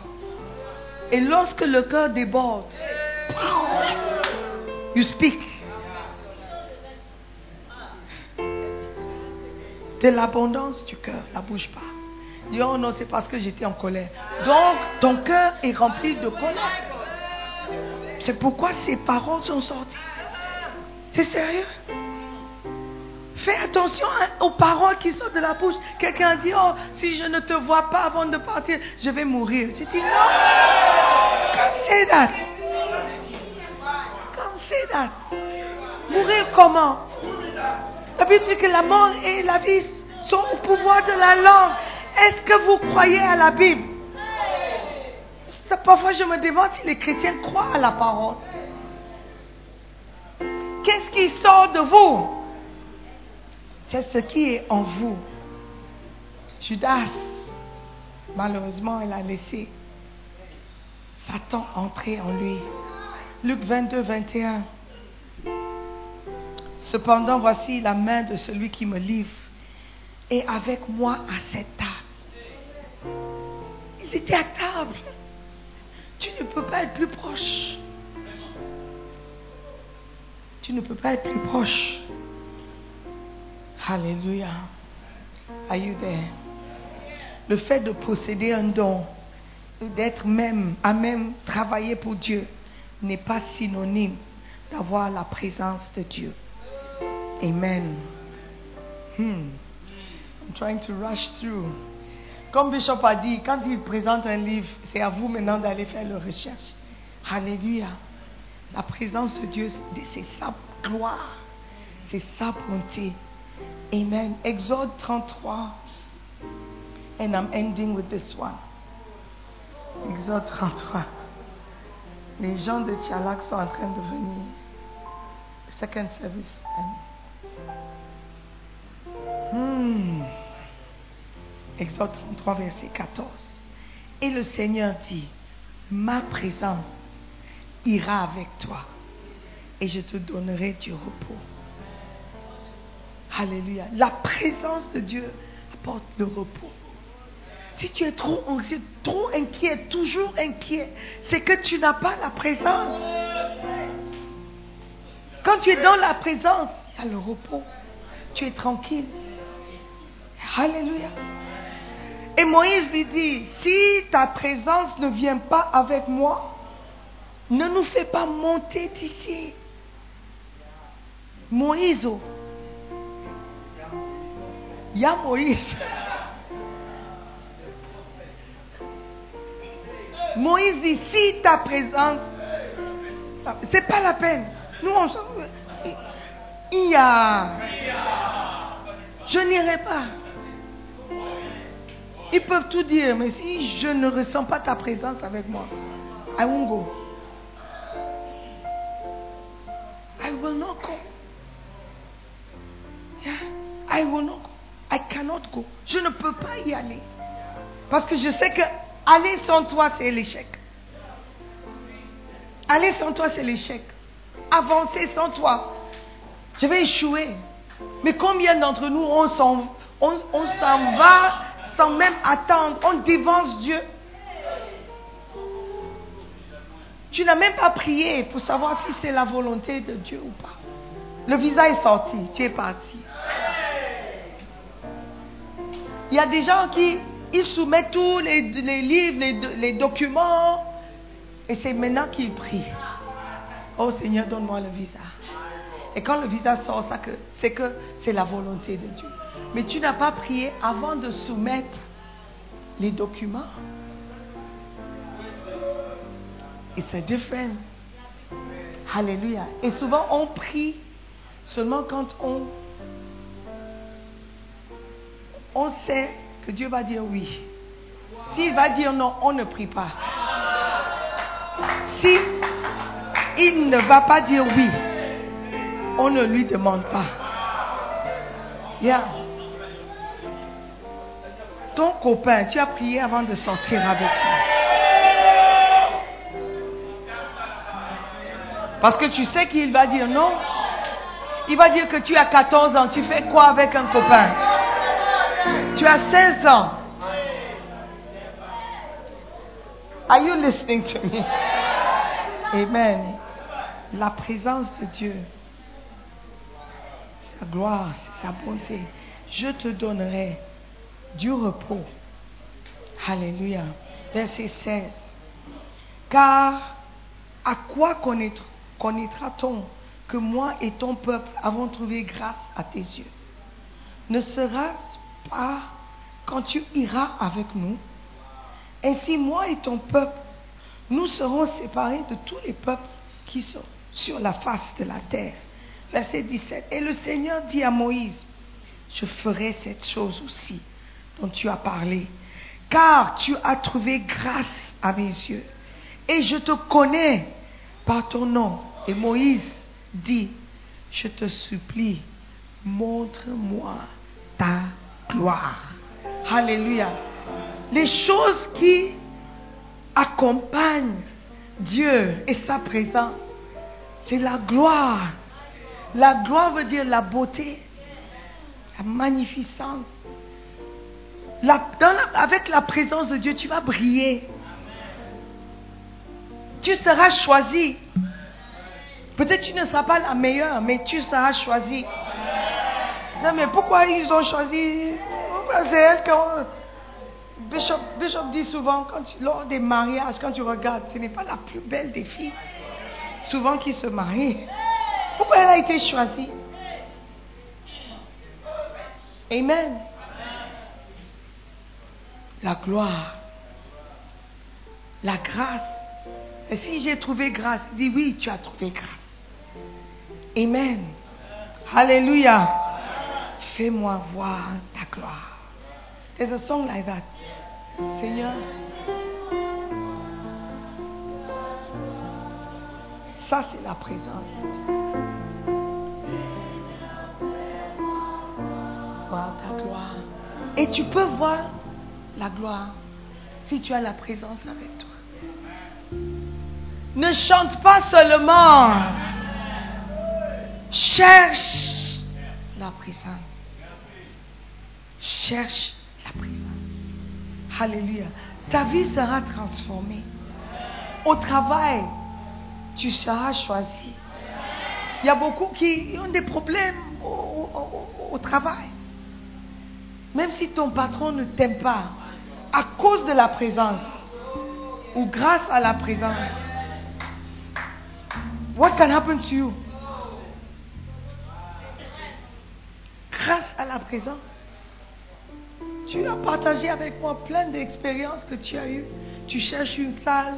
Et lorsque le cœur déborde, you speak. De l'abondance du cœur, la bouge pas. Dis, oh non, c'est parce que j'étais en colère. Donc, ton cœur est rempli de colère. C'est pourquoi ces paroles sont sorties. C'est sérieux? Fais attention aux paroles qui sortent de la bouche. Quelqu'un dit, oh, si je ne te vois pas avant de partir, je vais mourir. Je dis, non. Can't say that. Can't say that. Mourir comment? La Bible dit que la mort et la vie sont au pouvoir de la langue. Est-ce que vous croyez à la Bible? Parfois, je me demande si les chrétiens croient à la parole. Qu'est-ce qui sort de vous? C'est ce qui est en vous. Judas, malheureusement, il a laissé Satan entrer en lui. Luc 22, 21. Cependant, voici la main de celui qui me livre et avec moi à cette table. Il était à table. Tu ne peux pas être plus proche. Tu ne peux pas être plus proche. Alléluia. Are you there? Le fait de posséder un don d'être même à même travailler pour Dieu n'est pas synonyme d'avoir la présence de Dieu. Amen. Hmm. I'm trying to rush through. Comme Bishop a dit, quand il présente un livre, c'est à vous maintenant d'aller faire la recherche. Alléluia. La présence de Dieu, c'est sa gloire, c'est sa bonté. Amen. Exode 33. And I'm ending with this one. Exode 33. Les gens de Tchalak sont en train de venir. Second service. Hmm. Exode 33, verset 14. Et le Seigneur dit, ma présence ira avec toi et je te donnerai du repos. Alléluia. La présence de Dieu apporte le repos. Si tu es trop anxieux, trop inquiet, toujours inquiet, c'est que tu n'as pas la présence. Quand tu es dans la présence, il y a le repos. Tu es tranquille. Alléluia. Et Moïse lui dit, si ta présence ne vient pas avec moi, ne nous fais pas monter d'ici. Moïse, oh. Il y a Moïse. Moïse dit, si ta présence, c'est pas la peine. Nous, on il y a, je n'irai pas. Ils peuvent tout dire, mais si je ne ressens pas ta présence avec moi, I won't go. I will not go. Yeah, I will not go. I cannot go. Je ne peux pas y aller. Parce que je sais que aller sans toi, c'est l'échec. Aller sans toi, c'est l'échec. Avancer sans toi, je vais échouer. Mais combien d'entre nous, on s'en, on, on s'en va sans même attendre? On dévance Dieu. Tu n'as même pas prié pour savoir si c'est la volonté de Dieu ou pas. Le visa est sorti, tu es parti. Il y a des gens qui ils soumettent tous les, livres, les, do- les documents, et c'est maintenant qu'ils prient. Oh Seigneur, donne-moi le visa. Et quand le visa sort, c'est que c'est la volonté de Dieu. Mais tu n'as pas prié avant de soumettre les documents. It's a different. Hallelujah. Et souvent, on prie seulement quand on, on sait que Dieu va dire oui. S'il va dire non, on ne prie pas. Si il ne va pas dire oui, on ne lui demande pas. Ton copain, tu as prié avant de sortir avec lui. Parce que tu sais qu'il va dire non. Il va dire que tu as 14 ans. Tu fais quoi avec un copain? Tu as 16 ans. Are you listening to me? Amen. La présence de Dieu, sa gloire, sa bonté. Je te donnerai du repos. Alléluia. Verset 16. Car à quoi connaîtra-t-on que moi et ton peuple avons trouvé grâce à tes yeux? Ne sera-ce pas quand tu iras avec nous Ainsi, moi et ton peuple, nous serons séparés de tous les peuples qui sont sur la face de la terre. Verset 17. Et le Seigneur dit à Moïse, je ferai cette chose aussi dont tu as parlé, car tu as trouvé grâce à mes yeux. Et je te connais par ton nom. Et Moïse dit, je te supplie, montre-moi ta gloire. Alléluia. Les choses qui accompagnent Dieu et sa présence, c'est la gloire. La gloire veut dire la beauté, la magnificence. Avec la présence de Dieu, tu vas briller. Tu seras choisi. Peut-être tu ne seras pas la meilleure, mais tu seras choisi. Dis, Mais pourquoi ils ont choisi c'est elle qu'on- Bishop, Bishop dit souvent, lors des mariages, quand tu regardes, ce n'est pas la plus belle des filles, souvent qui se marient. Pourquoi elle a été choisie? Amen. La gloire, la grâce. Et si j'ai trouvé grâce, dis oui, tu as trouvé grâce. Amen. Alléluia. Fais-moi voir ta gloire. There's a song like that. Seigneur, ça c'est la présence de Dieu. Voir ta gloire. Et tu peux voir la gloire si tu as la présence avec toi. Ne chante pas seulement. Cherche la présence. Cherche la présence. Alléluia. Ta vie sera transformée. Au travail, tu seras choisi. Il y a beaucoup qui ont des problèmes au, au- travail. Même si ton patron ne t'aime pas, à cause de la présence ou grâce à la présence. What can happen to you? Grâce à la présence. Tu as partagé avec moi plein d'expériences que tu as eues. Tu cherches une salle.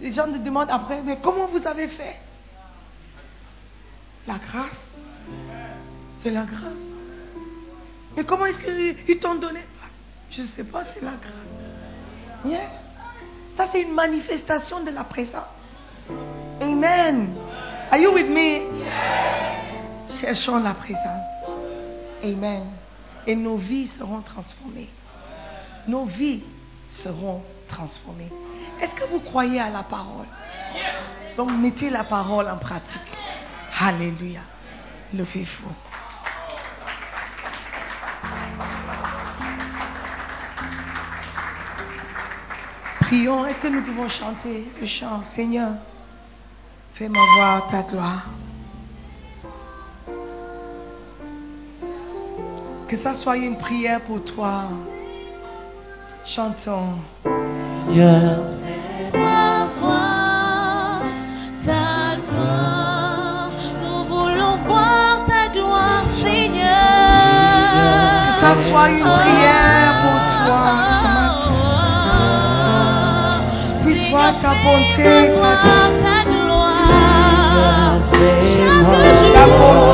Les gens te demandent après, mais comment vous avez fait? La grâce. C'est la grâce. Mais comment est-ce qu'ils t'ont donné? Je ne sais pas, c'est la grâce. Ça, c'est une manifestation de la présence. Amen. Are you with me? Cherchons la présence. Amen. Et nos vies seront transformées. Nos vies seront transformées. Est-ce que vous croyez à la parole? Donc mettez la parole en pratique. Alléluia. Levez-vous. Prions. Est-ce que nous pouvons chanter le chant? Seigneur, fais-moi voir ta gloire. Que ça soit une prière pour toi. Chantons. Gloire. Nous voulons voir ta gloire, Seigneur. Que ça soit une prière pour toi ce matin. Puisse voir ta bonté, Voir ta ta gloire. Chaque Ta jour, bonté.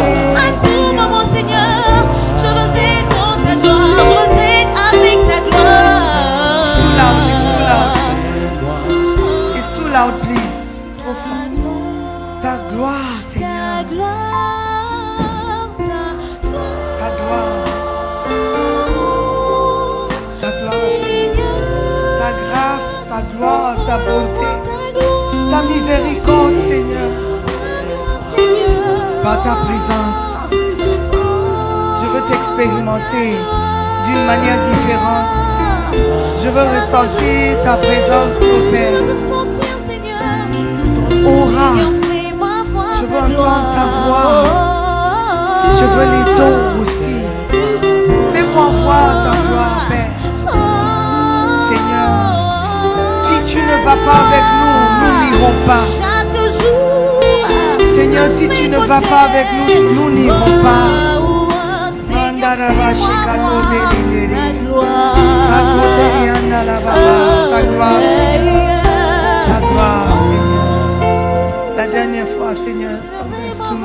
Ta gloire, ta bonté. Ta miséricorde, Seigneur. Par ta présence. Je veux t'expérimenter d'une manière différente. Je veux ressentir ta présence, mon Père. Aura. Je veux entendre ta voix. Je veux les dons aussi. Fais-moi voir ta pas avec nous, nous n'irons pas. Seigneur, si tu ne vas pas avec nous, nous n'irons pas. La baba. Ta gloire, ta gloire, Seigneur. La dernière fois, Seigneur, sur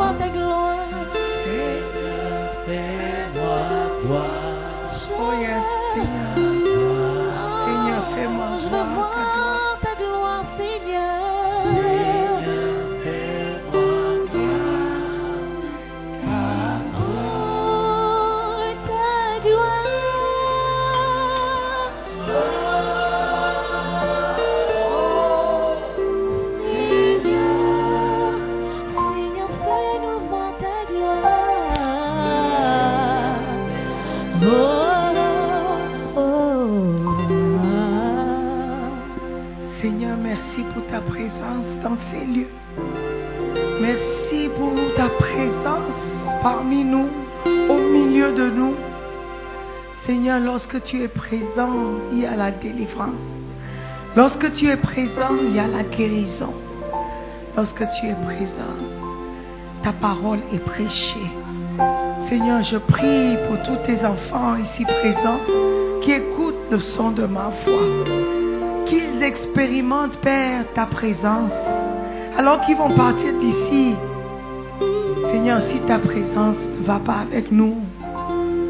parmi nous, au milieu de nous. Seigneur, lorsque tu es présent, il y a la délivrance. Lorsque tu es présent, il y a la guérison. Lorsque tu es présent, ta parole est prêchée. Seigneur, je prie pour tous tes enfants ici présents qui écoutent le son de ma voix qu'ils expérimentent, Père, ta présence. Alors qu'ils vont partir d'ici, Seigneur, si ta présence ne va pas avec nous,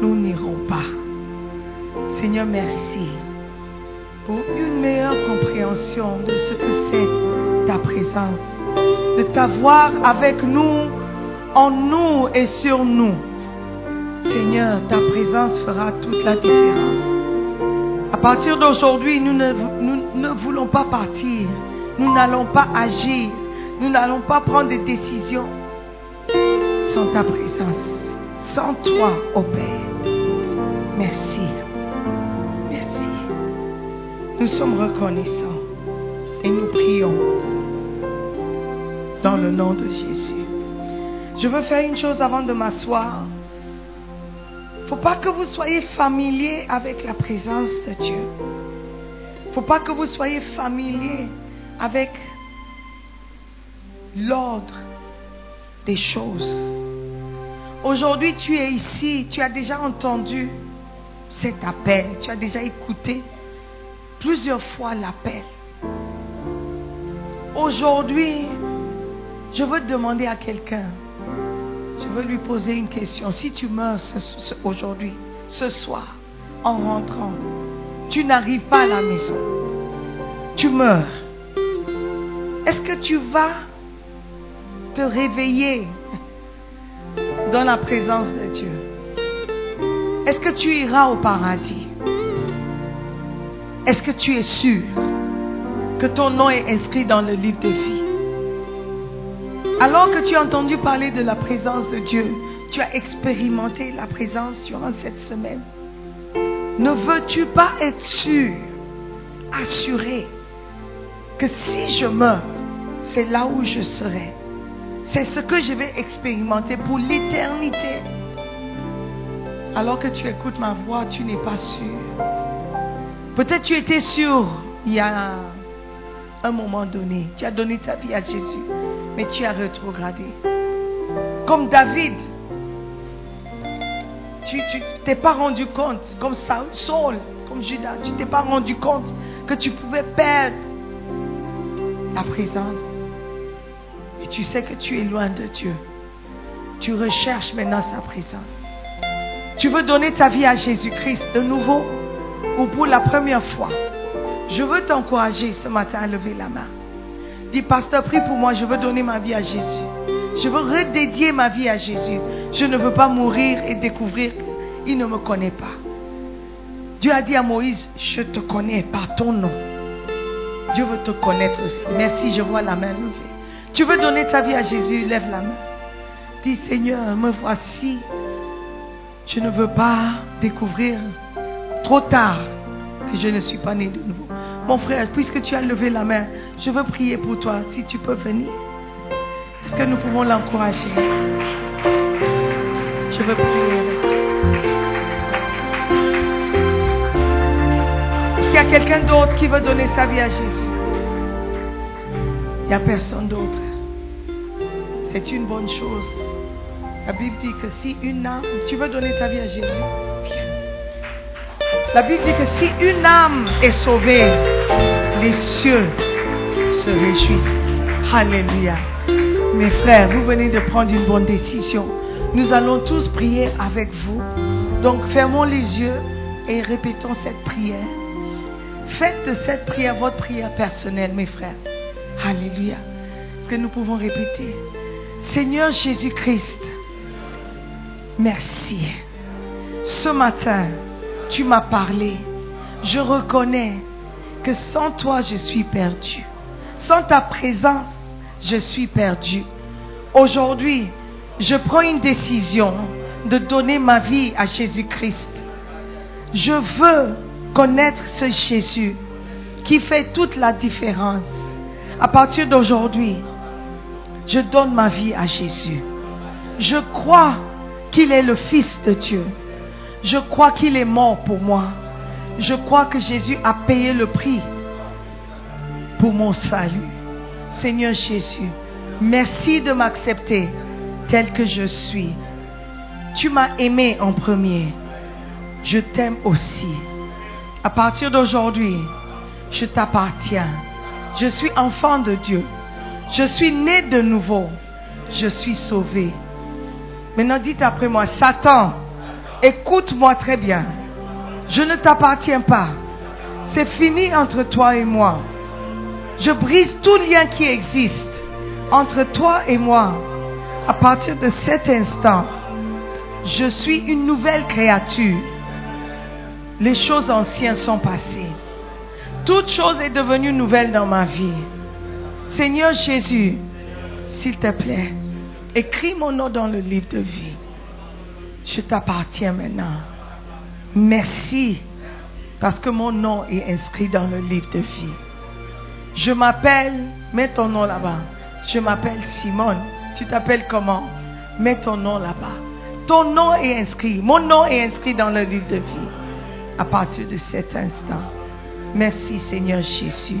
nous n'irons pas. Seigneur, merci pour une meilleure compréhension de ce que c'est ta présence, de t'avoir avec nous, en nous et sur nous. Seigneur, ta présence fera toute la différence. À partir d'aujourd'hui, nous ne, nous ne voulons pas partir. Nous n'allons pas agir. Nous n'allons pas prendre des décisions sans ta présence. Sans toi, ô Père. Merci. Merci. Nous sommes reconnaissants et nous prions dans le nom de Jésus. Je veux faire une chose avant de m'asseoir. Faut pas que vous soyez familier avec la présence de Dieu. faut pas que vous soyez familier avec l'ordre des choses. Aujourd'hui, tu es ici, tu as déjà entendu cet appel, tu as déjà écouté plusieurs fois l'appel. Aujourd'hui, je veux demander à quelqu'un, je veux lui poser une question. Si tu meurs aujourd'hui, ce soir, en rentrant, tu n'arrives pas à la maison, tu meurs. Est-ce que tu vas te réveiller dans la présence de Dieu Est-ce que tu iras au paradis? Est-ce que tu es sûr que ton nom est inscrit dans le livre de vie Alors que tu as entendu parler de la présence de Dieu, tu as expérimenté la présence durant cette semaine. Ne veux-tu pas être sûr, assuré, que si je meurs, c'est là où je serai? C'est ce que je vais expérimenter pour l'éternité. Alors que tu écoutes ma voix, tu n'es pas sûr. Peut-être tu étais sûr il y a un moment donné. Tu as donné ta vie à Jésus, mais tu as rétrogradé. Comme David. Tu tu t'es pas rendu compte, comme Saul, comme Judas, tu t'es pas rendu compte que tu pouvais perdre la présence. Tu sais que tu es loin de Dieu. Tu recherches maintenant sa présence. Tu veux donner ta vie à Jésus-Christ de nouveau ou pour la première fois? Je veux t'encourager ce matin à lever la main. Dis, pasteur, prie pour moi, je veux donner ma vie à Jésus. Je veux redédier ma vie à Jésus. Je ne veux pas mourir et découvrir qu'il ne me connaît pas. Dieu a dit à Moïse, je te connais par ton nom. Dieu veut te connaître aussi. Merci, je vois la main levée. Tu veux donner ta vie à Jésus, lève la main. Dis, Seigneur, me voici. Je ne veux pas découvrir trop tard que je ne suis pas né de nouveau. Mon frère, puisque tu as levé la main, je veux prier pour toi, si tu peux venir. Est-ce que nous pouvons l'encourager? Je veux prier avec y a quelqu'un d'autre qui veut donner sa vie à Jésus? Il n'y a personne d'autre. C'est une bonne chose. La Bible dit que si une âme, tu veux donner ta vie à Jésus, viens. La Bible dit que si une âme est sauvée, les cieux se réjouissent. Alléluia. Mes frères, vous venez de prendre une bonne décision. Nous allons tous prier avec vous. Donc fermons les yeux et répétons cette prière. Faites de cette prière votre prière personnelle, mes frères. Alléluia. Est-ce que nous pouvons répéter? Seigneur Jésus-Christ, merci. Ce matin, tu m'as parlé. Je reconnais que sans toi, je suis perdu. Sans ta présence, je suis perdu. Aujourd'hui, je prends une décision de donner ma vie à Jésus-Christ. Je veux connaître ce Jésus qui fait toute la différence. À partir d'aujourd'hui, je donne ma vie à Jésus. Je crois qu'il est le Fils de Dieu. Je crois qu'il est mort pour moi. Je crois que Jésus a payé le prix pour mon salut. Seigneur Jésus, merci de m'accepter tel que je suis. Tu m'as aimé en premier. Je t'aime aussi. À partir d'aujourd'hui, je t'appartiens. Je suis enfant de Dieu. Je suis né de nouveau. Je suis sauvé. Maintenant, dites après moi, Satan, écoute-moi très bien. Je ne t'appartiens pas. C'est fini entre toi et moi. Je brise tout lien qui existe entre toi et moi. À partir de cet instant, je suis une nouvelle créature. Les choses anciennes sont passées. Toute chose est devenue nouvelle dans ma vie. Seigneur Jésus, s'il te plaît, écris mon nom dans le livre de vie. Je t'appartiens maintenant. Merci parce que mon nom est inscrit dans le livre de vie. Je m'appelle, mets ton nom là-bas. Je m'appelle Simone. Tu t'appelles comment? Mets ton nom là-bas. Ton nom est inscrit. Mon nom est inscrit dans le livre de vie. À partir de cet instant, Merci Seigneur Jésus.